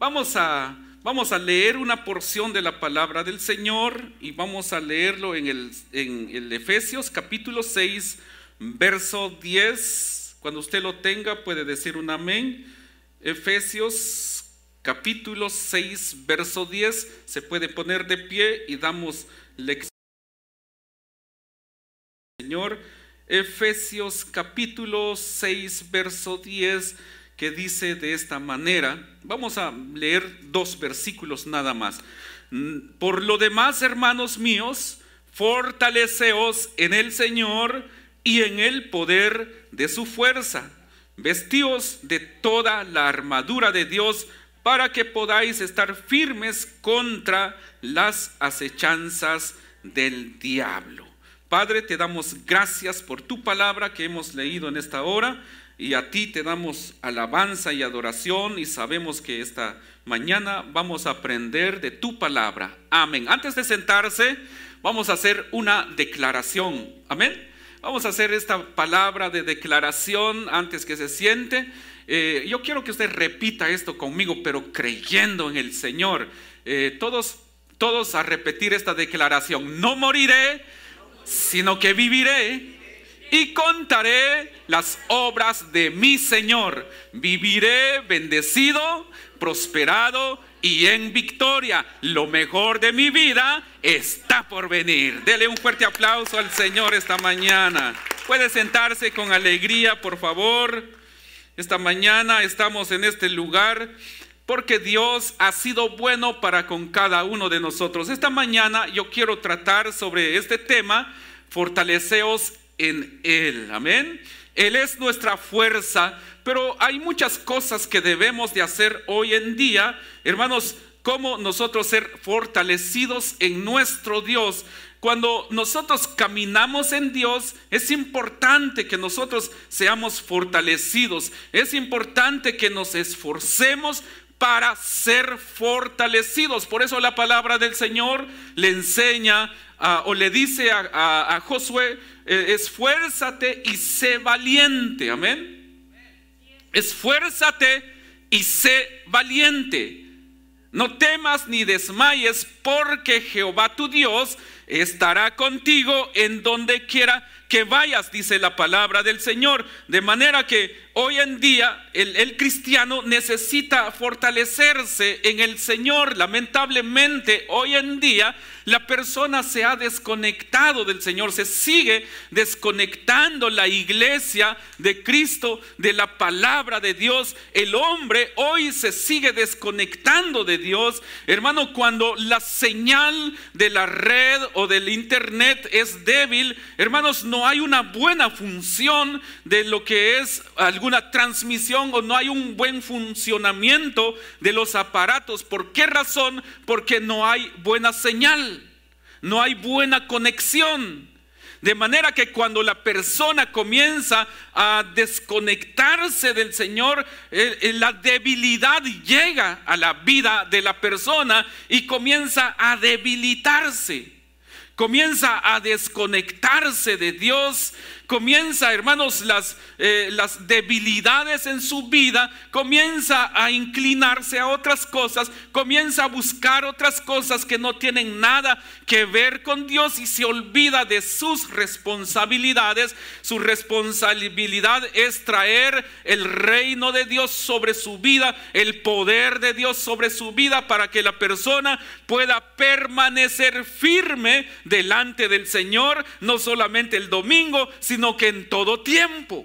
vamos a, vamos a leer una porción de la palabra del Señor y vamos a leerlo en el, en el Efesios capítulo 6, verso 10. Cuando usted lo tenga puede decir un amén. Efesios capítulo 6, verso 10. Se puede poner de pie y damos lección. Señor, Efesios capítulo 6, verso 10 que dice de esta manera, vamos a leer dos versículos nada más. Por lo demás, hermanos míos, fortaleceos en el Señor y en el poder de su fuerza. Vestíos de toda la armadura de Dios para que podáis estar firmes contra las acechanzas del diablo. Padre, te damos gracias por tu palabra que hemos leído en esta hora y a ti te damos alabanza y adoración y sabemos que esta mañana vamos a aprender de tu palabra. Amén. Antes de sentarse, vamos a hacer una declaración. Amén. Vamos a hacer esta palabra de declaración antes que se siente. Eh, yo quiero que usted repita esto conmigo, pero creyendo en el Señor. Eh, todos, todos a repetir esta declaración. No moriré, sino que viviré y contaré las obras de mi Señor. Viviré bendecido, prosperado y en victoria. Lo mejor de mi vida está por venir. Dele un fuerte aplauso al Señor esta mañana. Puede sentarse con alegría, por favor. Esta mañana estamos en este lugar porque Dios ha sido bueno para con cada uno de nosotros. Esta mañana yo quiero tratar sobre este tema, fortaleceos en Él. Amén. Él es nuestra fuerza, pero hay muchas cosas que debemos de hacer hoy en día, hermanos, como nosotros ser fortalecidos en nuestro Dios. Cuando nosotros caminamos en Dios, es importante que nosotros seamos fortalecidos. Es importante que nos esforcemos para ser fortalecidos. Por eso la palabra del Señor le enseña o le dice a, Josué, eh, esfuérzate y sé valiente, amén. Esfuérzate y sé valiente. No temas ni desmayes, porque Jehová tu Dios estará contigo en donde quiera que vayas, dice la palabra del Señor. De manera que hoy en día el, cristiano necesita fortalecerse en el Señor. Lamentablemente hoy en día la persona se ha desconectado del Señor, se sigue desconectando la iglesia de Cristo, de la palabra de Dios. El hombre hoy se sigue desconectando de Dios. Hermano, cuando la señal de la red o del internet es débil, hermanos, no hay una buena función de lo que es alguna transmisión o no hay un buen funcionamiento de los aparatos. ¿Por qué razón? Porque no hay buena señal, no hay buena conexión. De manera que cuando la persona comienza a desconectarse del Señor, eh, eh, la debilidad llega a la vida de la persona y comienza a debilitarse comienza a desconectarse de Dios, comienza, hermanos, las, eh, las debilidades en su vida, comienza a inclinarse a otras cosas, comienza a buscar otras cosas que no tienen nada que ver con Dios y se olvida de sus responsabilidades. Su responsabilidad es traer el reino de Dios sobre su vida, el poder de Dios sobre su vida para que la persona pueda permanecer firme delante del Señor, no solamente el domingo, sino sino que en todo tiempo.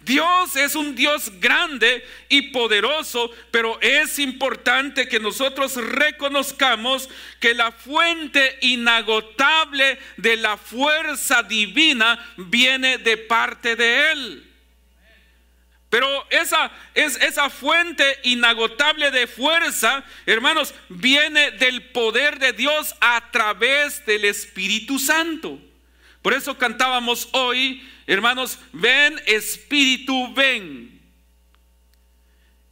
Dios es un Dios grande y poderoso, pero es importante que nosotros reconozcamos que la fuente inagotable de la fuerza divina viene de parte de Él. Pero esa es esa fuente inagotable de fuerza, hermanos, viene del poder de Dios a través del Espíritu Santo. Por eso cantábamos hoy, hermanos, ven Espíritu, ven.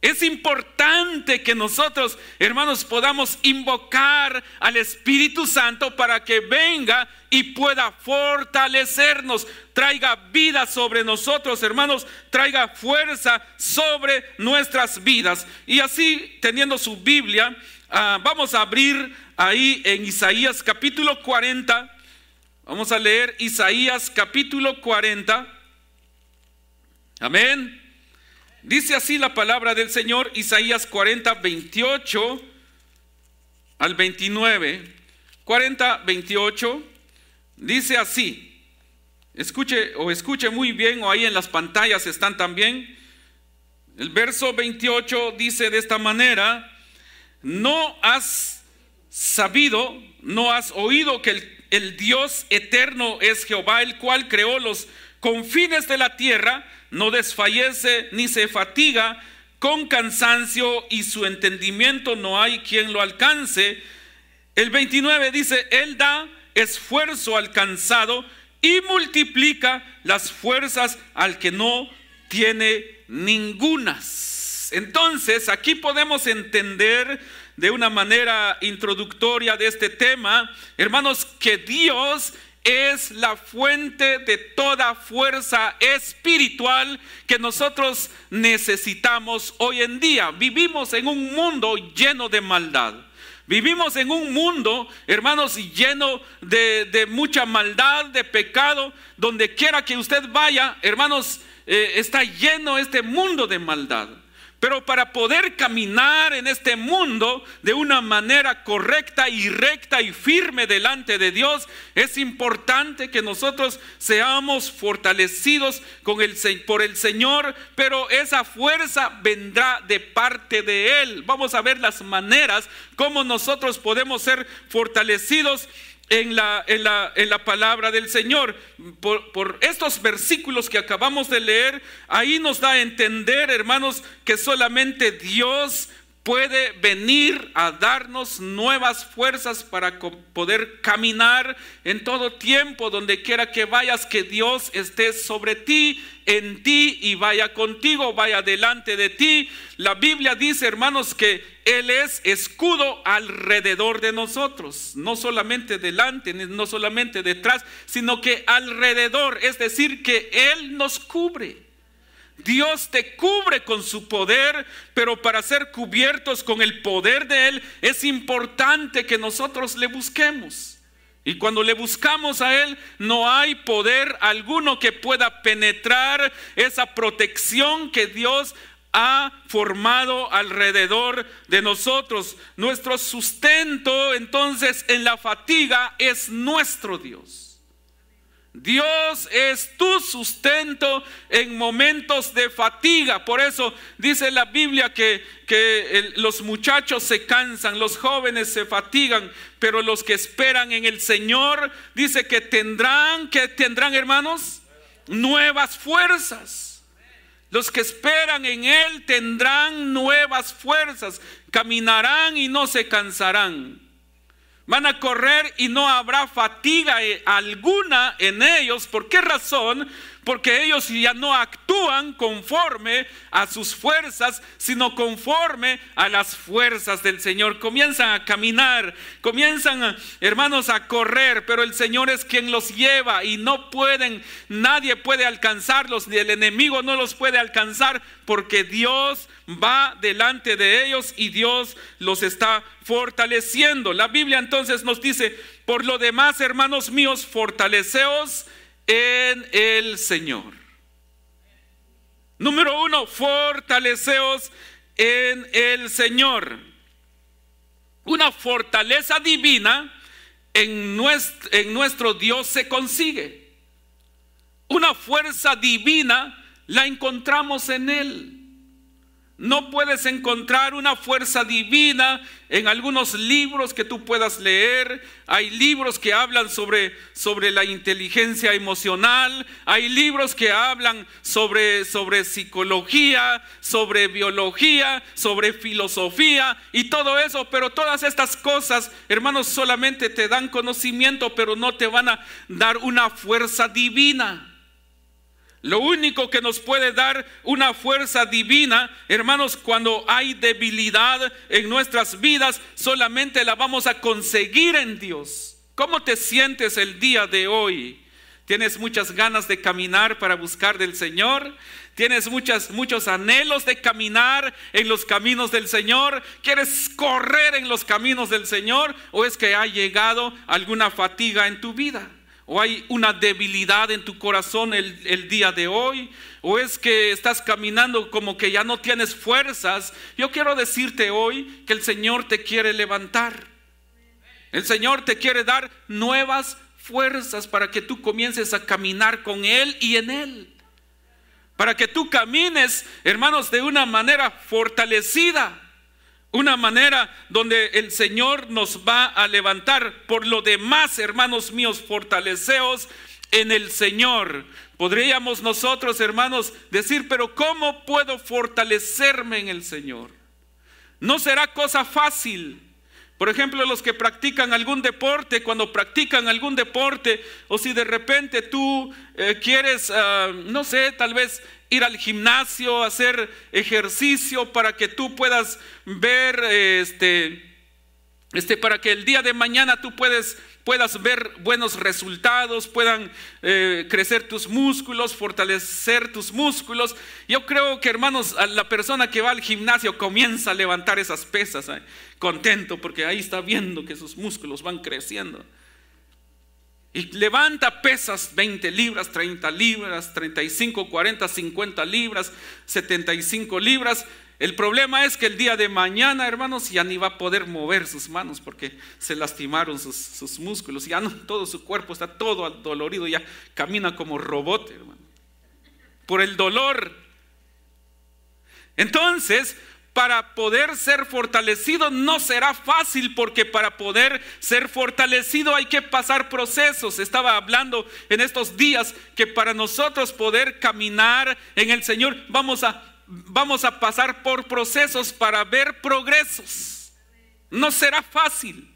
Es importante que nosotros, hermanos, podamos invocar al Espíritu Santo para que venga y pueda fortalecernos, traiga vida sobre nosotros, hermanos, traiga fuerza sobre nuestras vidas. Y así, teniendo su Biblia, ah, vamos a abrir ahí en Isaías capítulo 40. Vamos a leer Isaías capítulo 40. Amén. Dice así la palabra del Señor, Isaías 40, 28 al 29. 40, 28. Dice así. Escuche o escuche muy bien o ahí en las pantallas están también. El verso 28 dice de esta manera, no has sabido, no has oído que el, el Dios eterno es Jehová, el cual creó los confines de la tierra no desfallece ni se fatiga con cansancio y su entendimiento no hay quien lo alcance. El 29 dice, Él da esfuerzo al cansado y multiplica las fuerzas al que no tiene ningunas. Entonces, aquí podemos entender de una manera introductoria de este tema, hermanos, que Dios es la fuente de toda fuerza espiritual que nosotros necesitamos hoy en día. Vivimos en un mundo lleno de maldad. Vivimos en un mundo, hermanos, lleno de, mucha maldad, de pecado. Donde quiera que usted vaya, hermanos, eh, está lleno este mundo de maldad. Pero para poder caminar en este mundo de una manera correcta y recta y firme delante de Dios, es importante que nosotros seamos fortalecidos con el, por el Señor, pero esa fuerza vendrá de parte de Él. Vamos a ver las maneras como nosotros podemos ser fortalecidos en la, en la, en la palabra del Señor. Por, por, estos versículos que acabamos de leer, ahí nos da a entender, hermanos, que solamente Dios puede venir a darnos nuevas fuerzas para poder caminar en todo tiempo, donde quiera que vayas, que Dios esté sobre ti, en ti y vaya contigo, vaya delante de ti. La Biblia dice, hermanos, que Él es escudo alrededor de nosotros, no solamente delante, no solamente detrás, sino que alrededor, es decir, que Él nos cubre. Dios te cubre con su poder, pero para ser cubiertos con el poder de Él es importante que nosotros le busquemos. Y cuando le buscamos a Él, no hay poder alguno que pueda penetrar esa protección que Dios ha formado alrededor de nosotros. Nuestro sustento entonces en la fatiga es nuestro Dios. Dios es tu sustento en momentos de fatiga. Por eso dice la Biblia que, que los muchachos se cansan, los jóvenes se fatigan, pero los que esperan en el Señor dice que tendrán, que tendrán hermanos, nuevas fuerzas. Los que esperan en Él tendrán nuevas fuerzas, caminarán y no se cansarán. Van a correr y no habrá fatiga eh, alguna en ellos. ¿Por qué razón? Porque ellos ya no actúan conforme a sus fuerzas, sino conforme a las fuerzas del Señor. Comienzan a caminar, comienzan, hermanos, a correr, pero el Señor es quien los lleva y no pueden, nadie puede alcanzarlos, ni el enemigo no los puede alcanzar, porque Dios va delante de ellos y Dios los está fortaleciendo. La Biblia entonces nos dice, por lo demás, hermanos míos, fortaleceos en el Señor. Número uno, fortaleceos en el Señor. Una fortaleza divina en nuestro, en nuestro Dios se consigue. Una fuerza divina la encontramos en Él. No puedes encontrar una fuerza divina en algunos libros que tú puedas leer. Hay libros que hablan sobre, sobre la inteligencia emocional. Hay libros que hablan sobre, sobre psicología, sobre biología, sobre filosofía y todo eso. Pero todas estas cosas, hermanos, solamente te dan conocimiento, pero no te van a dar una fuerza divina. Lo único que nos puede dar una fuerza divina, hermanos, cuando hay debilidad en nuestras vidas, solamente la vamos a conseguir en Dios. ¿Cómo te sientes el día de hoy? ¿Tienes muchas ganas de caminar para buscar del Señor? ¿Tienes muchos anhelos de caminar en los caminos del Señor? ¿Quieres correr en los caminos del Señor? ¿O es que ha llegado alguna fatiga en tu vida? ¿O hay una debilidad en tu corazón el, el, día de hoy? ¿O es que estás caminando como que ya no tienes fuerzas? Yo quiero decirte hoy que el Señor te quiere levantar. El Señor te quiere dar nuevas fuerzas para que tú comiences a caminar con Él y en Él. Para que tú camines, hermanos, de una manera fortalecida. Una manera donde el Señor nos va a levantar. Por lo demás, hermanos míos, fortaleceos en el Señor. Podríamos nosotros, hermanos, decir, pero ¿cómo puedo fortalecerme en el Señor? No será cosa fácil. Por ejemplo, los que practican algún deporte, cuando practican algún deporte, o si de repente tú eh, quieres, uh, no sé, tal vez ir al gimnasio, hacer ejercicio para que tú puedas ver, este, este, para que el día de mañana tú puedes, puedas ver buenos resultados, puedan eh, crecer tus músculos, fortalecer tus músculos. Yo creo que hermanos, la persona que va al gimnasio comienza a levantar esas pesas, ¿eh? contento porque ahí está viendo que sus músculos van creciendo. Y levanta pesas 20 libras, 30 libras, 35, 40, 50 libras, 75 libras. El problema es que el día de mañana, hermanos, ya ni va a poder mover sus manos porque se lastimaron sus, músculos. Ya no, todo su cuerpo está todo dolorido, ya camina como robot, hermano. Por el dolor. Entonces, para poder ser fortalecido no será fácil porque para poder ser fortalecido hay que pasar procesos. Estaba hablando en estos días que para nosotros poder caminar en el Señor vamos a, vamos a pasar por procesos para ver progresos. No será fácil.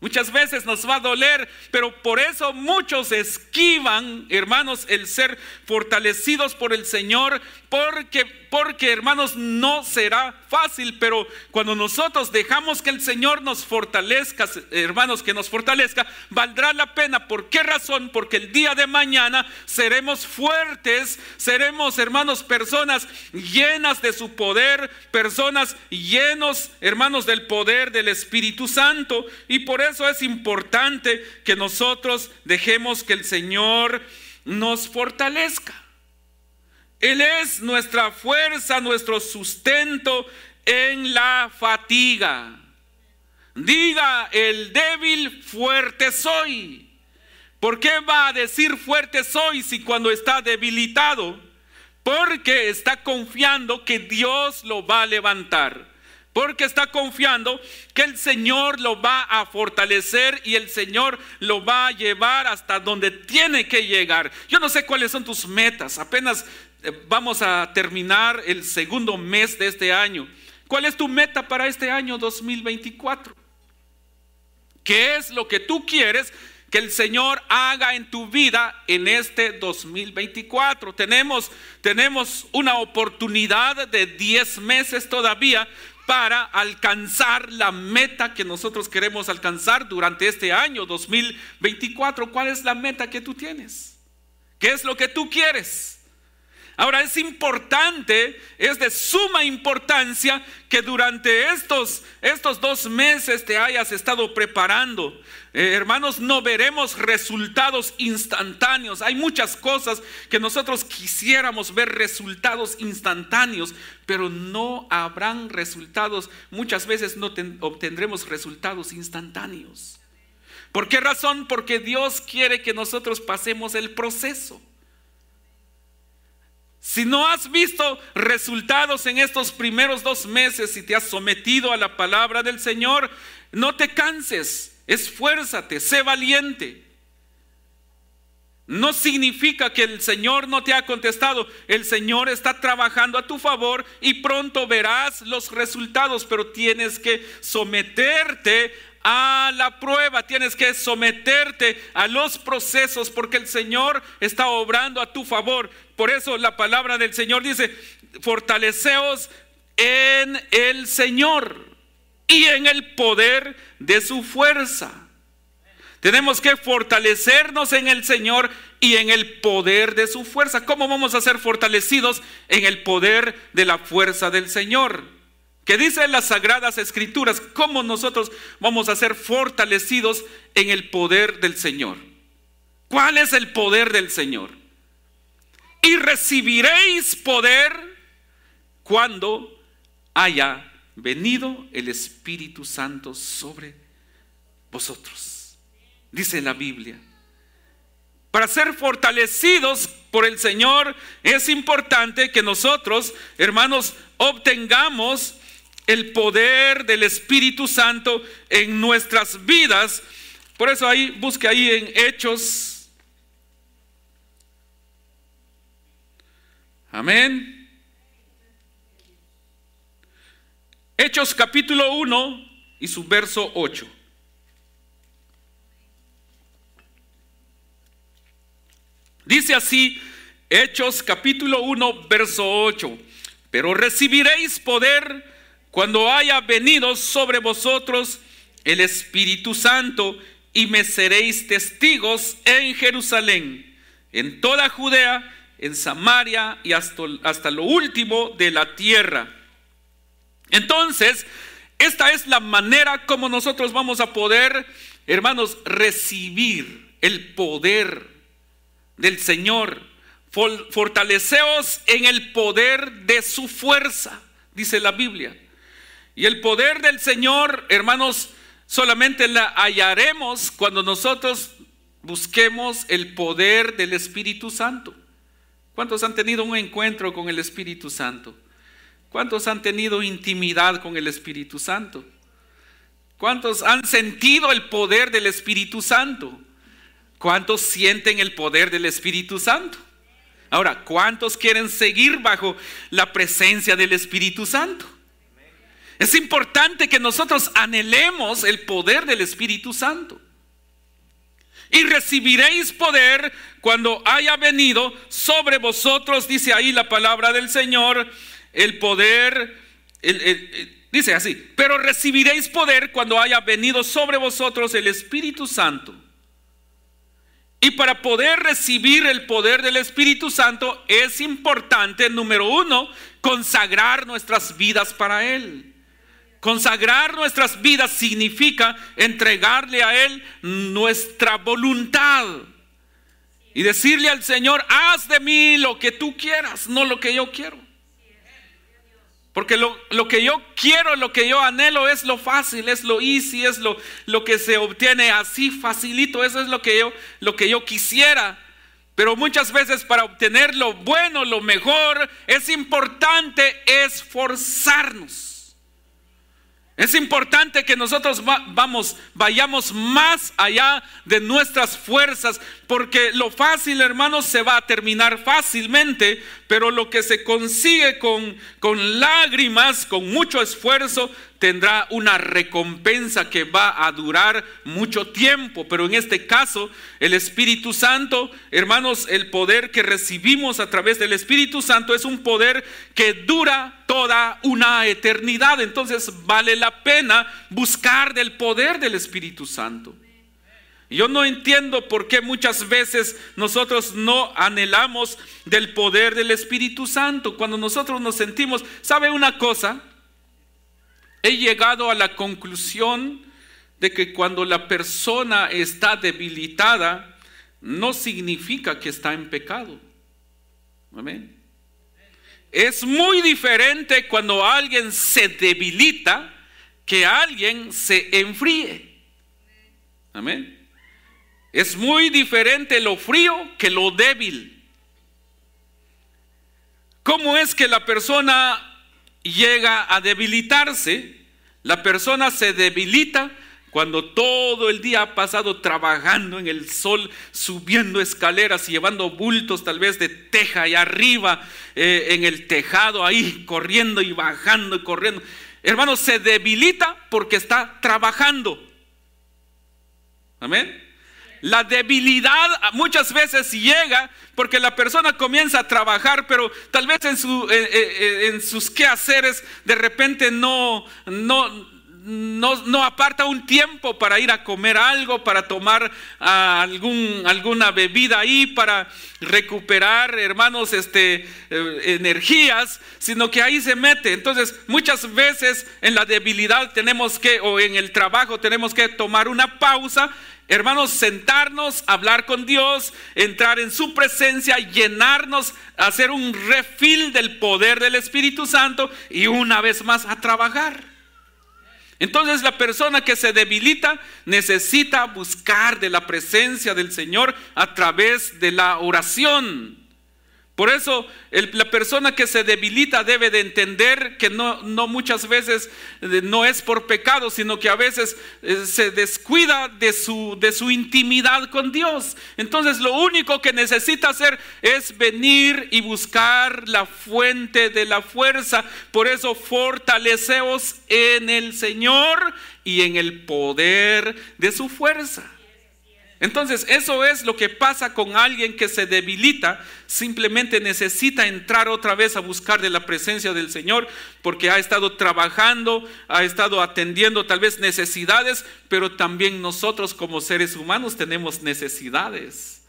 Muchas veces nos va a doler, pero por eso muchos esquivan, hermanos, el ser fortalecidos por el Señor, porque, porque hermanos, no será fácil, pero cuando nosotros dejamos que el Señor nos fortalezca, hermanos, que nos fortalezca, valdrá la pena. ¿Por qué razón? Porque el día de mañana seremos fuertes, seremos, hermanos, personas llenas de su poder, personas llenos, hermanos, del poder del Espíritu Santo. Y por eso es importante que nosotros dejemos que el Señor nos fortalezca. Él es nuestra fuerza, nuestro sustento en la fatiga. Diga el débil, fuerte soy. ¿Por qué va a decir fuerte soy si cuando está debilitado? Porque está confiando que Dios lo va a levantar. Porque está confiando que el Señor lo va a fortalecer y el Señor lo va a llevar hasta donde tiene que llegar. Yo no sé cuáles son tus metas. Apenas eh, vamos a terminar el segundo mes de este año. ¿Cuál es tu meta para este año 2024? ¿Qué es lo que tú quieres que el Señor haga en tu vida en este 2024. Tenemos, tenemos una oportunidad de 10 meses todavía para alcanzar la meta que nosotros queremos alcanzar durante este año 2024. ¿Cuál es la meta que tú tienes? ¿Qué es lo que tú quieres? Ahora es importante, es de suma importancia que durante estos, estos dos meses te hayas estado preparando. Eh, hermanos, no veremos resultados instantáneos. Hay muchas cosas que nosotros quisiéramos ver resultados instantáneos, pero no habrán resultados. Muchas veces no obtendremos resultados instantáneos. ¿Por qué razón? Porque Dios quiere que nosotros pasemos el proceso. Si no has visto resultados en estos primeros dos meses y te has sometido a la palabra del Señor, no te canses, esfuérzate, sé valiente. No significa que el Señor no te ha contestado. El Señor está trabajando a tu favor y pronto verás los resultados, pero tienes que someterte a la prueba, tienes que someterte a los procesos porque el Señor está obrando a tu favor. Por eso la palabra del Señor dice, fortaleceos en el Señor y en el poder de su fuerza. Tenemos que fortalecernos en el Señor y en el poder de su fuerza. ¿Cómo vamos a ser fortalecidos en el poder de la fuerza del Señor? Que dice en las sagradas escrituras, ¿cómo nosotros vamos a ser fortalecidos en el poder del Señor? ¿Cuál es el poder del Señor? Y recibiréis poder cuando haya venido el Espíritu Santo sobre vosotros dice la Biblia. Para ser fortalecidos por el Señor es importante que nosotros, hermanos, obtengamos el poder del Espíritu Santo en nuestras vidas. Por eso ahí, busque ahí en Hechos. Amén. Hechos capítulo 1 y su verso 8. Dice así Hechos capítulo 1, verso 8. Pero recibiréis poder cuando haya venido sobre vosotros el Espíritu Santo y me seréis testigos en Jerusalén, en toda Judea, en Samaria y hasta, hasta lo último de la tierra. Entonces, esta es la manera como nosotros vamos a poder, hermanos, recibir el poder del Señor. Fortaleceos en el poder de su fuerza, dice la Biblia. Y el poder del Señor, hermanos, solamente la hallaremos cuando nosotros busquemos el poder del Espíritu Santo. ¿Cuántos han tenido un encuentro con el Espíritu Santo? ¿Cuántos han tenido intimidad con el Espíritu Santo? ¿Cuántos han sentido el poder del Espíritu Santo? ¿Cuántos sienten el poder del Espíritu Santo? Ahora, ¿cuántos quieren seguir bajo la presencia del Espíritu Santo? Es importante que nosotros anhelemos el poder del Espíritu Santo. Y recibiréis poder cuando haya venido sobre vosotros, dice ahí la palabra del Señor, el poder, dice así, pero recibiréis poder cuando haya venido sobre vosotros el Espíritu Santo y para poder recibir el poder del Espíritu Santo es importante, número uno, consagrar nuestras vidas para Él. Consagrar nuestras vidas significa entregarle a Él nuestra voluntad. Y decirle al Señor, haz de mí lo que tú quieras, no lo que yo quiero. Porque lo, que yo quiero, lo que yo anhelo es lo fácil, es lo easy, es lo, lo que se obtiene así facilito. Eso es lo que, yo, lo que yo quisiera. Pero muchas veces para obtener lo bueno, lo mejor, es importante esforzarnos. Es importante que nosotros vayamos más allá de nuestras fuerzas, porque lo fácil, hermanos, se va a terminar fácilmente, pero lo que se consigue con, con lágrimas, con mucho esfuerzo, tendrá una recompensa que va a durar mucho tiempo. Pero en este caso, el Espíritu Santo, hermanos, el poder que recibimos a través del Espíritu Santo es un poder que dura toda una eternidad. Entonces vale la pena buscar del poder del Espíritu Santo. Yo no entiendo por qué muchas veces nosotros no anhelamos del poder del Espíritu Santo. Cuando nosotros nos sentimos, ¿sabe una cosa? He llegado a la conclusión de que cuando la persona está debilitada, no significa que está en pecado. Amén. Es muy diferente cuando alguien se debilita que alguien se enfríe. Amén. Es muy diferente lo frío que lo débil. ¿Cómo es que la persona llega a debilitarse? La persona se debilita cuando todo el día ha pasado trabajando en el sol, subiendo escaleras y llevando bultos tal vez de teja y arriba eh, en el tejado ahí, corriendo y bajando y corriendo. Hermano, se debilita porque está trabajando. Amén. La debilidad muchas veces llega porque la persona comienza a trabajar, pero tal vez en, su, en sus quehaceres de repente no, no, no, aparta un tiempo para ir a comer algo, para tomar ah, algún, alguna bebida ahí, para recuperar, hermanos, este, eh, energías, sino que ahí se mete. Entonces, muchas veces en la debilidad tenemos que, o en el trabajo tenemos que tomar una pausa. Hermanos, sentarnos, hablar con Dios, entrar en su presencia, llenarnos, hacer un refil del poder del Espíritu Santo y una vez más a trabajar. Entonces la persona que se debilita necesita buscar de la presencia del Señor a través de la oración. Por eso la persona que se debilita debe de entender que no, no, muchas veces eh, no es por pecado, sino que a veces eh, se descuida de su, de su intimidad con Dios. Entonces lo único que necesita hacer es venir y buscar la fuente de la fuerza. Por eso fortaleceos en el Señor y en el poder de su fuerza. Entonces, eso es lo que pasa con alguien que se debilita, simplemente necesita entrar otra vez a buscar de la presencia del Señor, porque ha estado trabajando, ha estado atendiendo tal vez necesidades, pero también nosotros como seres humanos tenemos necesidades.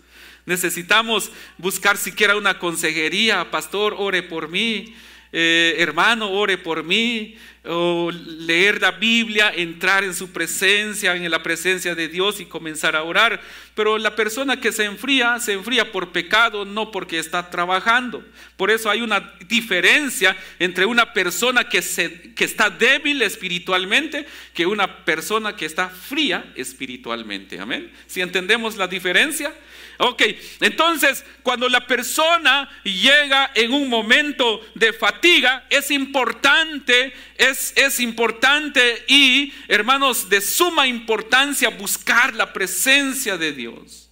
Necesitamos buscar siquiera una consejería, pastor, ore por mí, eh, hermano, ore por mí, o leer la Biblia, entrar en su presencia, en la presencia de Dios y comenzar a orar. Pero la persona que se enfría, se enfría por pecado, no porque está trabajando. Por eso hay una diferencia entre una persona que, se, que está débil espiritualmente que una persona que está fría espiritualmente. Amén. Si entendemos la diferencia. Ok, entonces cuando la persona llega en un momento de fatiga, es importante, es importante y, hermanos, de suma importancia buscar la presencia de Dios.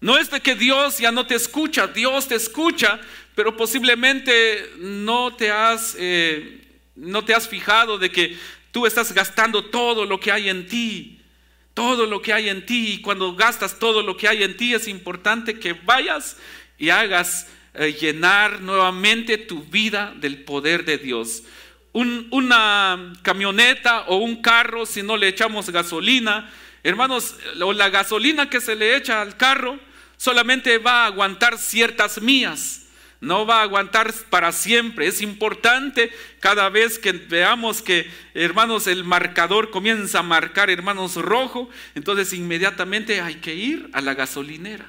No es de que Dios ya no te escucha, Dios te escucha, pero posiblemente no te has, eh, no te has fijado de que tú estás gastando todo lo que hay en ti todo lo que hay en ti y cuando gastas todo lo que hay en ti es importante que vayas y hagas eh, llenar nuevamente tu vida del poder de Dios. Una camioneta o un carro, si no le echamos gasolina, hermanos, o la gasolina que se le echa al carro solamente va a aguantar ciertas mías no va a aguantar para siempre. Es importante cada vez que veamos que, hermanos, el marcador comienza a marcar, hermanos, rojo, entonces inmediatamente hay que ir a la gasolinera.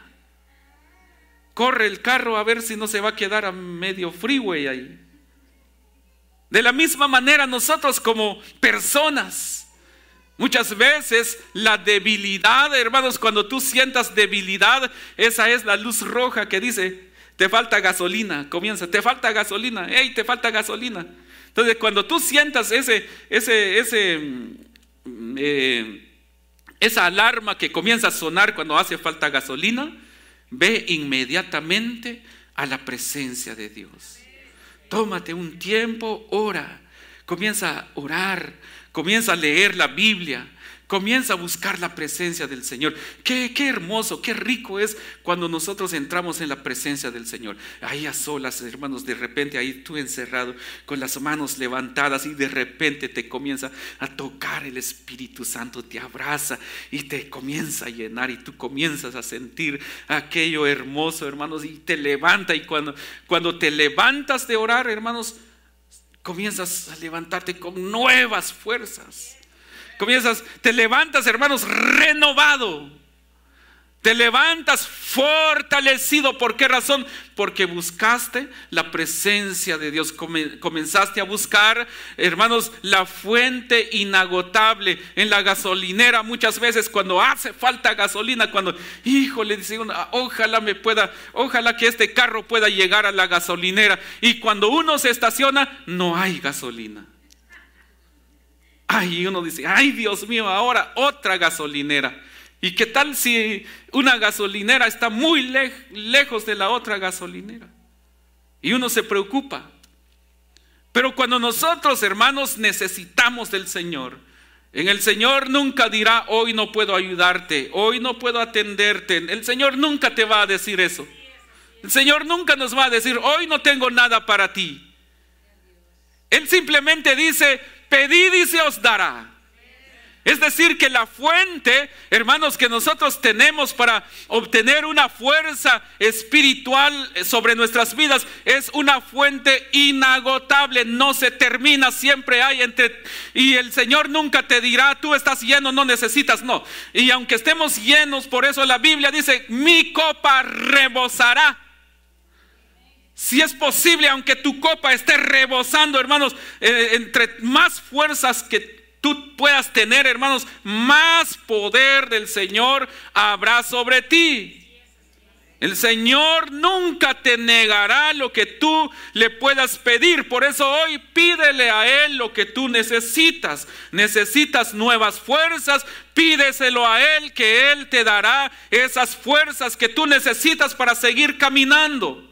Corre el carro a ver si no se va a quedar a medio freeway ahí. De la misma manera nosotros como personas, muchas veces la debilidad, hermanos, cuando tú sientas debilidad, esa es la luz roja que dice, te falta gasolina, comienza, te falta gasolina, hey, te falta gasolina. Entonces, cuando tú sientas ese, ese, ese, mm, eh, esa alarma que comienza a sonar cuando hace falta gasolina, ve inmediatamente a la presencia de Dios. Tómate un tiempo, ora, comienza a orar, comienza a leer la Biblia, Comienza a buscar la presencia del Señor. Qué, qué, hermoso, qué rico es cuando nosotros entramos en la presencia del Señor. Ahí a solas, hermanos, de repente ahí tú encerrado con las manos levantadas y de repente te comienza a tocar el Espíritu Santo, te abraza y te comienza a llenar y tú comienzas a sentir aquello hermoso, hermanos, y te levanta y cuando, cuando te levantas de orar, hermanos, comienzas a levantarte con nuevas fuerzas Comienzas, te levantas, hermanos, renovado. Te levantas fortalecido. ¿Por qué razón? Porque buscaste la presencia de Dios. Comenzaste a buscar, hermanos, la fuente inagotable en la gasolinera. Muchas veces cuando hace falta gasolina, cuando, híjole, dice uno, ah, ojalá me pueda, ojalá que este carro pueda llegar a la gasolinera. Y cuando uno se estaciona, no hay gasolina Ay, y uno dice, ay Dios mío, ahora otra gasolinera. ¿Y qué tal si una gasolinera está muy lejos de la otra gasolinera? Y uno se preocupa. Pero cuando nosotros, hermanos, necesitamos del Señor, en el Señor nunca dirá, hoy no puedo ayudarte, hoy no puedo atenderte. El Señor nunca te va a decir eso. El Señor nunca nos va a decir, hoy no tengo nada para ti. Él simplemente dice, pedid y se os dará. Es decir, que la fuente, hermanos, que nosotros tenemos para obtener una fuerza espiritual sobre nuestras vidas es una fuente inagotable, no se termina, siempre hay entre... Y el Señor nunca te dirá, tú estás lleno, no necesitas, no. Y aunque estemos llenos, por eso la Biblia dice, mi copa rebosará. Si es posible, aunque tu copa esté rebosando, hermanos, eh, entre más fuerzas que tú puedas tener, hermanos, más poder del Señor habrá sobre ti. El Señor nunca te negará lo que tú le puedas pedir. Por eso hoy pídele a Él lo que tú necesitas. Necesitas nuevas fuerzas. Pídeselo a Él que Él te dará esas fuerzas que tú necesitas para seguir caminando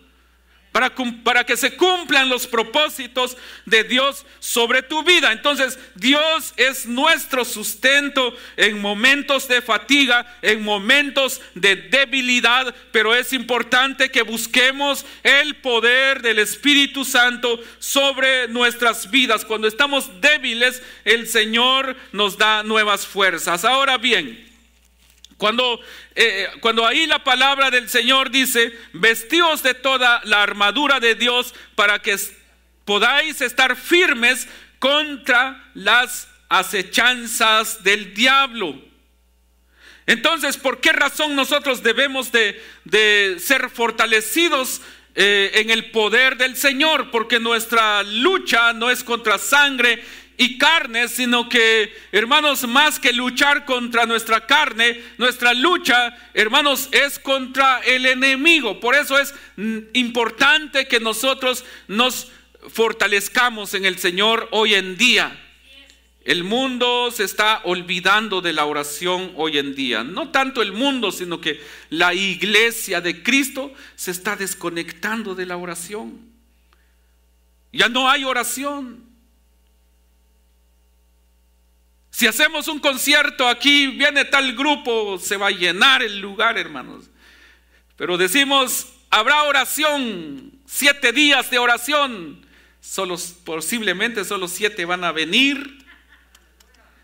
para, que se cumplan los propósitos de Dios sobre tu vida. Entonces, Dios es nuestro sustento en momentos de fatiga, en momentos de debilidad, pero es importante que busquemos el poder del Espíritu Santo sobre nuestras vidas. Cuando estamos débiles, el Señor nos da nuevas fuerzas. Ahora bien, cuando, eh, cuando ahí la palabra del Señor dice, vestíos de toda la armadura de Dios para que podáis estar firmes contra las acechanzas del diablo. Entonces, ¿por qué razón nosotros debemos de, de ser fortalecidos eh, en el poder del Señor? Porque nuestra lucha no es contra sangre y carne, sino que, hermanos, más que luchar contra nuestra carne, nuestra lucha, hermanos, es contra el enemigo. Por eso es importante que nosotros nos fortalezcamos en el Señor hoy en día. El mundo se está olvidando de la oración hoy en día. No tanto el mundo, sino que la iglesia de Cristo se está desconectando de la oración. Ya no hay oración. Si hacemos un concierto aquí, viene tal grupo, se va a llenar el lugar, hermanos. Pero decimos, habrá oración, siete días de oración. Posiblemente solo siete van a venir.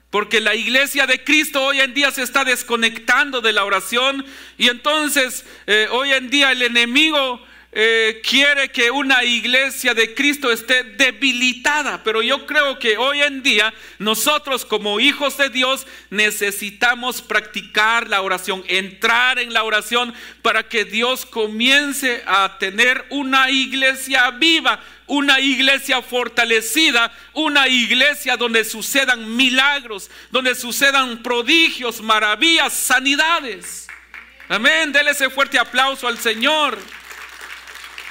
Porque la iglesia de Cristo hoy en día se está desconectando de la oración. Y entonces eh, hoy en día el enemigo eh, quiere que una iglesia de Cristo esté debilitada, pero yo creo que hoy en día nosotros como hijos de Dios necesitamos practicar la oración, entrar en la oración para que Dios comience a tener una iglesia viva, una iglesia fortalecida, una iglesia donde sucedan milagros, donde sucedan prodigios, maravillas, sanidades. Amén, déle ese fuerte aplauso al Señor.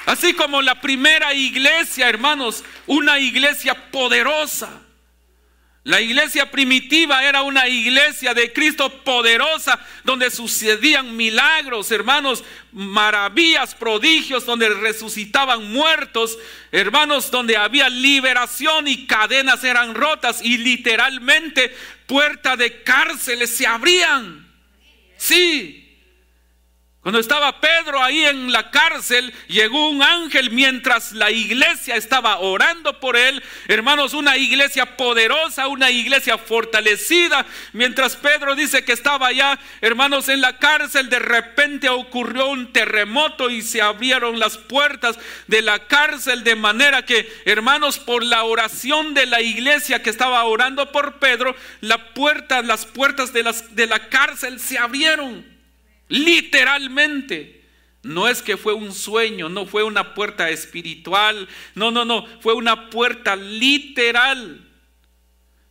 Así como la primera iglesia, hermanos, una iglesia poderosa. La iglesia primitiva era una iglesia de Cristo poderosa, donde sucedían milagros, hermanos, maravillas, prodigios, donde resucitaban muertos, hermanos, donde había liberación y cadenas eran rotas y literalmente puertas de cárceles se abrían. Sí, cuando estaba Pedro ahí en la cárcel, llegó un ángel mientras la iglesia estaba orando por él. Hermanos, una iglesia poderosa, una iglesia fortalecida. Mientras Pedro dice que estaba allá, hermanos, en la cárcel, de repente ocurrió un terremoto y se abrieron las puertas de la cárcel de manera que, hermanos, por la oración de la iglesia que estaba orando por Pedro, la puerta, las puertas de, las, de la cárcel se abrieron. Literalmente. No es que fue un sueño, no fue una puerta espiritual, no, no, no, fue una puerta literal.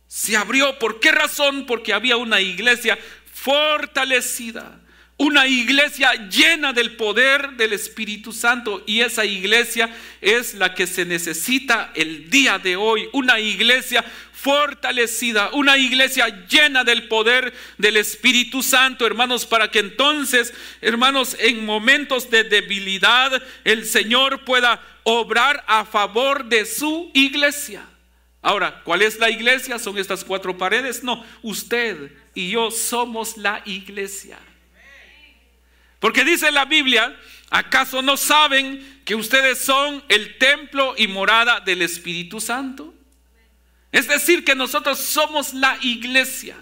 Se abrió, ¿por qué razón? Porque había una iglesia fortalecida, una iglesia llena del poder del Espíritu Santo y esa iglesia es la que se necesita el día de hoy, una iglesia fortalecida, una iglesia llena del poder del Espíritu Santo, hermanos, para que entonces, hermanos, en momentos de debilidad el Señor pueda obrar a favor de su iglesia. Ahora, ¿cuál es la iglesia? ¿Son estas cuatro paredes? No, usted y yo somos la iglesia. Porque dice la Biblia, ¿acaso no saben que ustedes son el templo y morada del Espíritu Santo? Es decir, que nosotros somos la iglesia.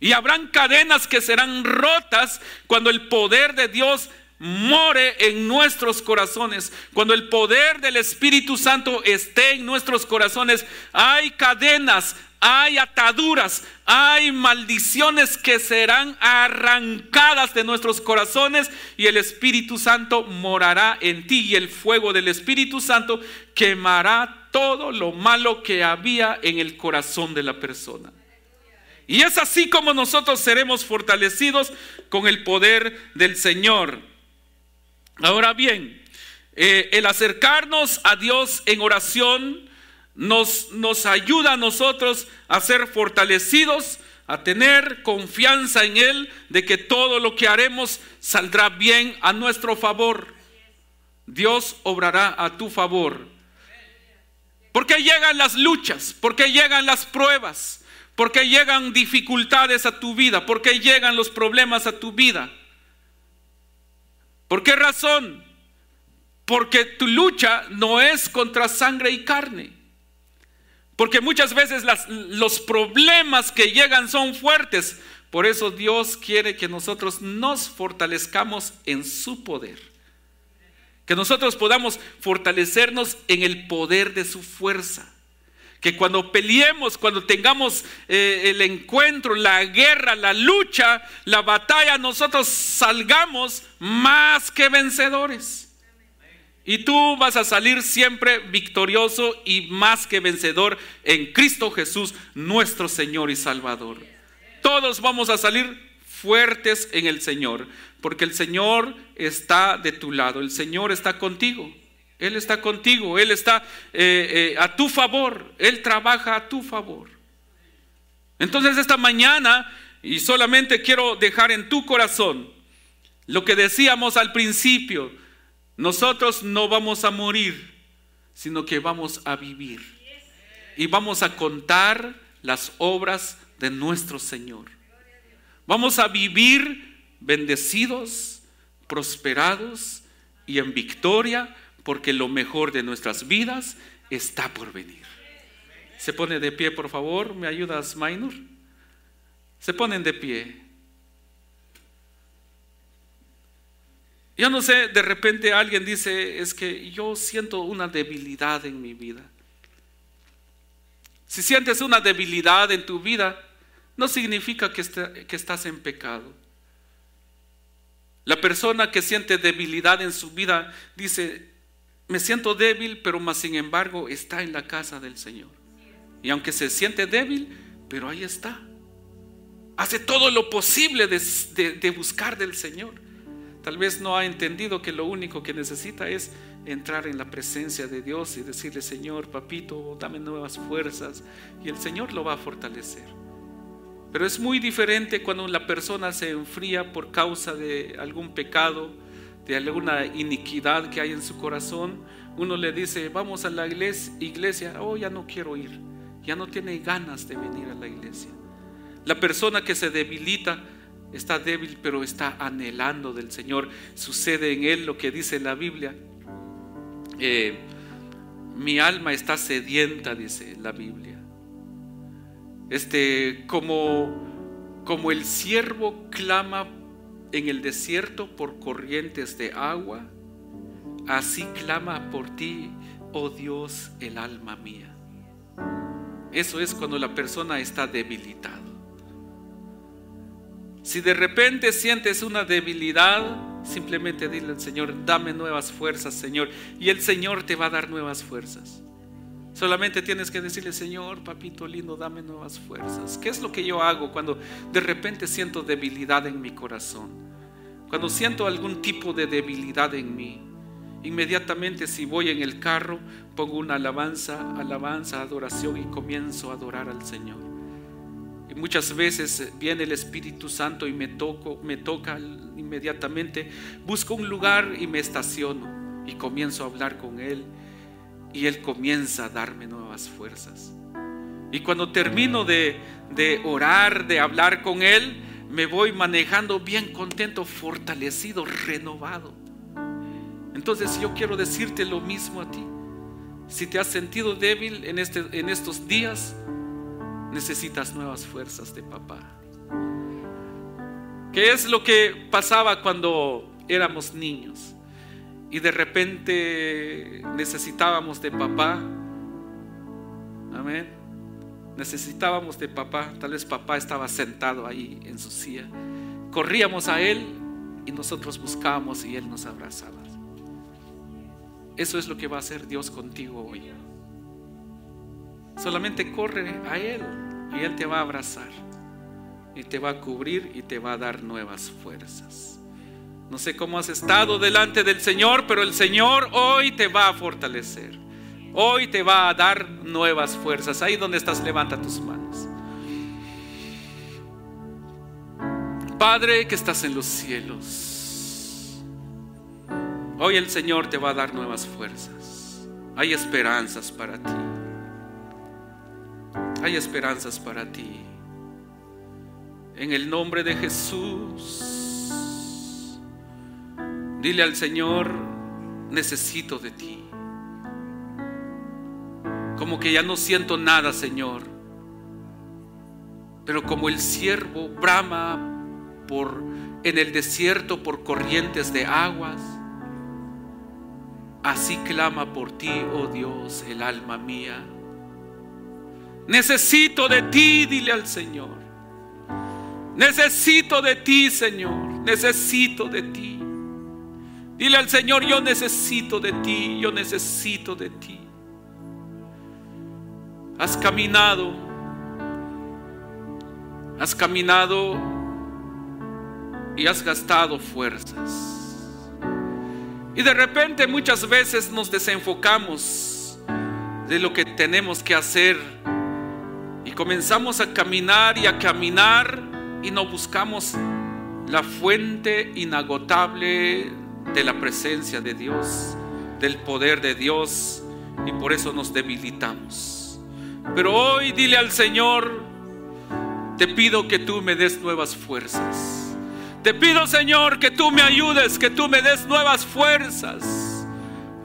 Y habrán cadenas que serán rotas cuando el poder de Dios more en nuestros corazones. Cuando el poder del Espíritu Santo esté en nuestros corazones, hay cadenas, hay ataduras, hay maldiciones que serán arrancadas de nuestros corazones y el Espíritu Santo morará en ti y el fuego del Espíritu Santo quemará todo lo malo que había en el corazón de la persona. Y es así como nosotros seremos fortalecidos con el poder del Señor. Ahora bien, eh, el acercarnos a Dios en oración, nos, nos ayuda a nosotros a ser fortalecidos, a tener confianza en Él de que todo lo que haremos saldrá bien a nuestro favor. Dios obrará a tu favor. Porque llegan las luchas, porque llegan las pruebas, porque llegan dificultades a tu vida, porque llegan los problemas a tu vida. ¿Por qué razón? Porque tu lucha no es contra sangre y carne porque muchas veces los problemas que llegan son fuertes. Por eso Dios quiere que nosotros nos fortalezcamos en su poder. Que nosotros podamos fortalecernos en el poder de su fuerza. Que cuando peleemos, cuando tengamos eh, el encuentro, la guerra, la lucha, la batalla, nosotros salgamos más que vencedores. Y tú vas a salir siempre victorioso y más que vencedor en Cristo Jesús, nuestro Señor y Salvador. Todos vamos a salir fuertes en el Señor, porque el Señor está de tu lado, el Señor está contigo. Él está contigo, Él está eh, eh, a tu favor, Él trabaja a tu favor. Entonces esta mañana, y solamente quiero dejar en tu corazón lo que decíamos al principio, nosotros no vamos a morir, sino que vamos a vivir. Y vamos a contar las obras de nuestro Señor. Vamos a vivir bendecidos, prosperados y en victoria, porque lo mejor de nuestras vidas está por venir. Se pone de pie, por favor. ¿Me ayudas, Minor? Se ponen de pie. Yo no sé, de repente alguien dice, es que yo siento una debilidad en mi vida. Si sientes una debilidad en tu vida, no significa que, que estás en pecado. La persona que siente debilidad en su vida dice, me siento débil, pero más sin embargo está en la casa del Señor. Y aunque se siente débil, pero ahí está. Hace todo lo posible de buscar del Señor. Tal vez no ha entendido que lo único que necesita es entrar en la presencia de Dios y decirle, Señor, papito, dame nuevas fuerzas. Y el Señor lo va a fortalecer. Pero es muy diferente cuando la persona se enfría por causa de algún pecado, de alguna iniquidad que hay en su corazón. Uno le dice, vamos a la iglesia, oh, ya no quiero ir, ya no tiene ganas de venir a la iglesia. La persona que se debilita está débil, pero está anhelando del Señor. Sucede en él lo que dice la Biblia. Eh, mi alma está sedienta, dice la Biblia. Este, como, como el siervo clama en el desierto por corrientes de agua, así clama por ti, oh Dios, el alma mía. Eso es cuando la persona está debilitada. Si de repente sientes una debilidad, simplemente dile al Señor, dame nuevas fuerzas, Señor. Y el Señor te va a dar nuevas fuerzas. Solamente tienes que decirle, Señor, papito lindo, dame nuevas fuerzas. ¿Qué es lo que yo hago cuando de repente siento debilidad en mi corazón? cuando siento algún tipo de debilidad en mí, inmediatamente si voy en el carro, pongo una alabanza, alabanza, adoración y comienzo a adorar al Señor. Y muchas veces viene el Espíritu Santo y me toco, me toca inmediatamente, busco un lugar y me estaciono y comienzo a hablar con Él y Él comienza a darme nuevas fuerzas. Y cuando termino de, de orar, de hablar con Él, me voy manejando bien contento, fortalecido, renovado. Entonces yo quiero decirte lo mismo a ti. Si te has sentido débil en, este, en estos días, necesitas nuevas fuerzas de papá. ¿Qué es lo que pasaba cuando éramos niños? Y de repente necesitábamos de papá. Amén necesitábamos de papá, tal vez papá estaba sentado ahí en su silla. Corríamos a él y nosotros buscábamos y él nos abrazaba. Eso es lo que va a hacer Dios contigo hoy. Solamente corre a él y él te va a abrazar y te va a cubrir y te va a dar nuevas fuerzas. No sé cómo has estado delante del Señor, pero el Señor hoy te va a fortalecer. Hoy te va a dar nuevas fuerzas. Ahí donde estás, levanta tus manos. Padre que estás en los cielos, hoy el Señor te va a dar nuevas fuerzas. Hay esperanzas para ti. Hay esperanzas para ti. En el nombre de Jesús, dile al Señor, necesito de ti como que ya no siento nada, Señor. Pero como el siervo brama por en el desierto por corrientes de aguas, así clama por ti, oh Dios, el alma mía. Necesito de ti, dile al Señor. Necesito de ti, Señor. Necesito de ti. Dile al Señor, yo necesito de ti, yo necesito de ti has caminado, has caminado y has gastado fuerzas. Y de repente muchas veces nos desenfocamos de lo que tenemos que hacer y comenzamos a caminar y a caminar y no buscamos la fuente inagotable de la presencia de Dios, del poder de Dios y por eso nos debilitamos. Pero hoy dile al Señor, te pido que tú me des nuevas fuerzas. Te pido, Señor, que tú me ayudes, que tú me des nuevas fuerzas.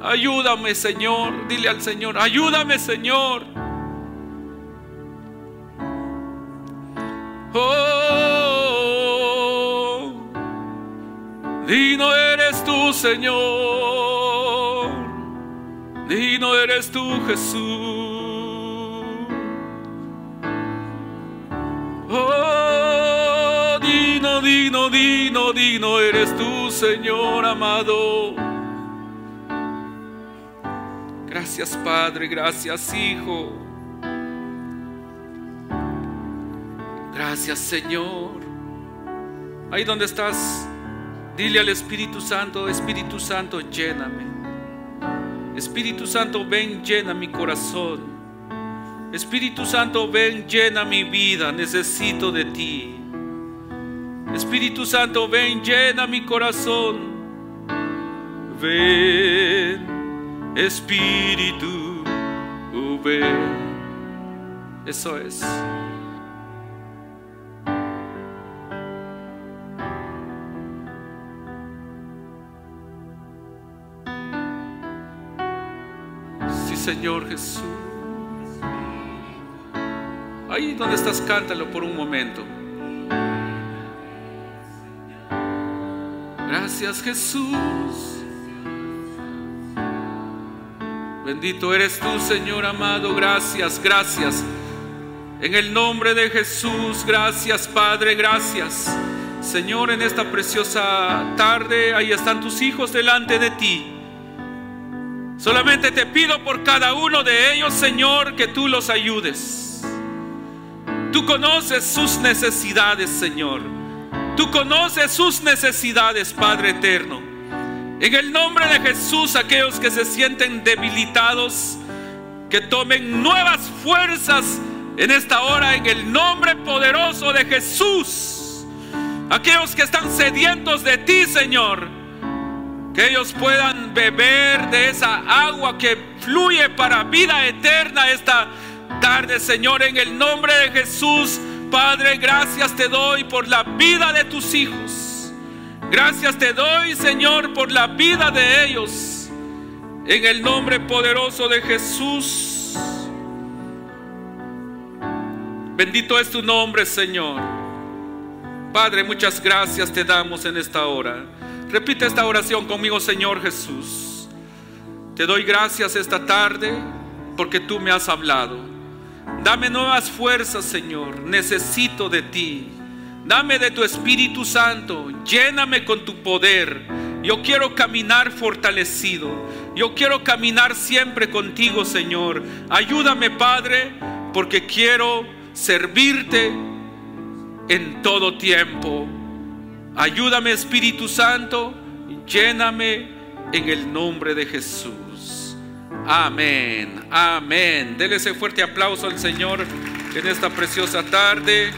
Ayúdame, Señor. Dile al Señor, ayúdame, Señor. Oh, tú, Señor. Digno eres tú, Jesús. Oh, dino, dino, dino, dino, eres tú, Señor amado. Gracias, Padre, gracias, Hijo. Gracias, Señor. Ahí donde estás, dile al Espíritu Santo, Espíritu Santo, lléname. Espíritu Santo, ven, llena mi corazón. Espíritu Santo, ven, llena mi vida, necesito de ti. Espíritu Santo, ven, llena mi corazón. Ven, Espíritu, ven. Eso es. Señor Jesús. Ahí donde estás, cántalo por un momento. Gracias Jesús. Bendito eres tú, Señor amado. Gracias, gracias. En el nombre de Jesús, gracias Padre, gracias. Señor, en esta preciosa tarde, ahí están tus hijos delante de ti. Solamente te pido por cada uno de ellos, Señor, que tú los ayudes. Tú conoces sus necesidades, Señor. Tú conoces sus necesidades, Padre eterno. En el nombre de Jesús, aquellos que se sienten debilitados, que tomen nuevas fuerzas en esta hora, en el nombre poderoso de Jesús. Aquellos que están sedientos de ti, Señor, que ellos puedan beber de esa agua que fluye para vida eterna esta tarde, Señor, en el nombre de Jesús. Padre, gracias te doy por la vida de tus hijos. Gracias te doy, Señor, por la vida de ellos. En el nombre poderoso de Jesús. Bendito es tu nombre, Señor. Padre, muchas gracias te damos en esta hora. Repite esta oración conmigo, Señor Jesús. Te doy gracias esta tarde porque tú me has hablado. Dame nuevas fuerzas, Señor. Necesito de ti. Dame de tu Espíritu Santo. Lléname con tu poder. Yo quiero caminar fortalecido. Yo quiero caminar siempre contigo, Señor. Ayúdame, Padre, porque quiero servirte en todo tiempo. Ayúdame Espíritu Santo, lléname en el nombre de Jesús. Amén, amén. Dele ese fuerte aplauso al Señor en esta preciosa tarde.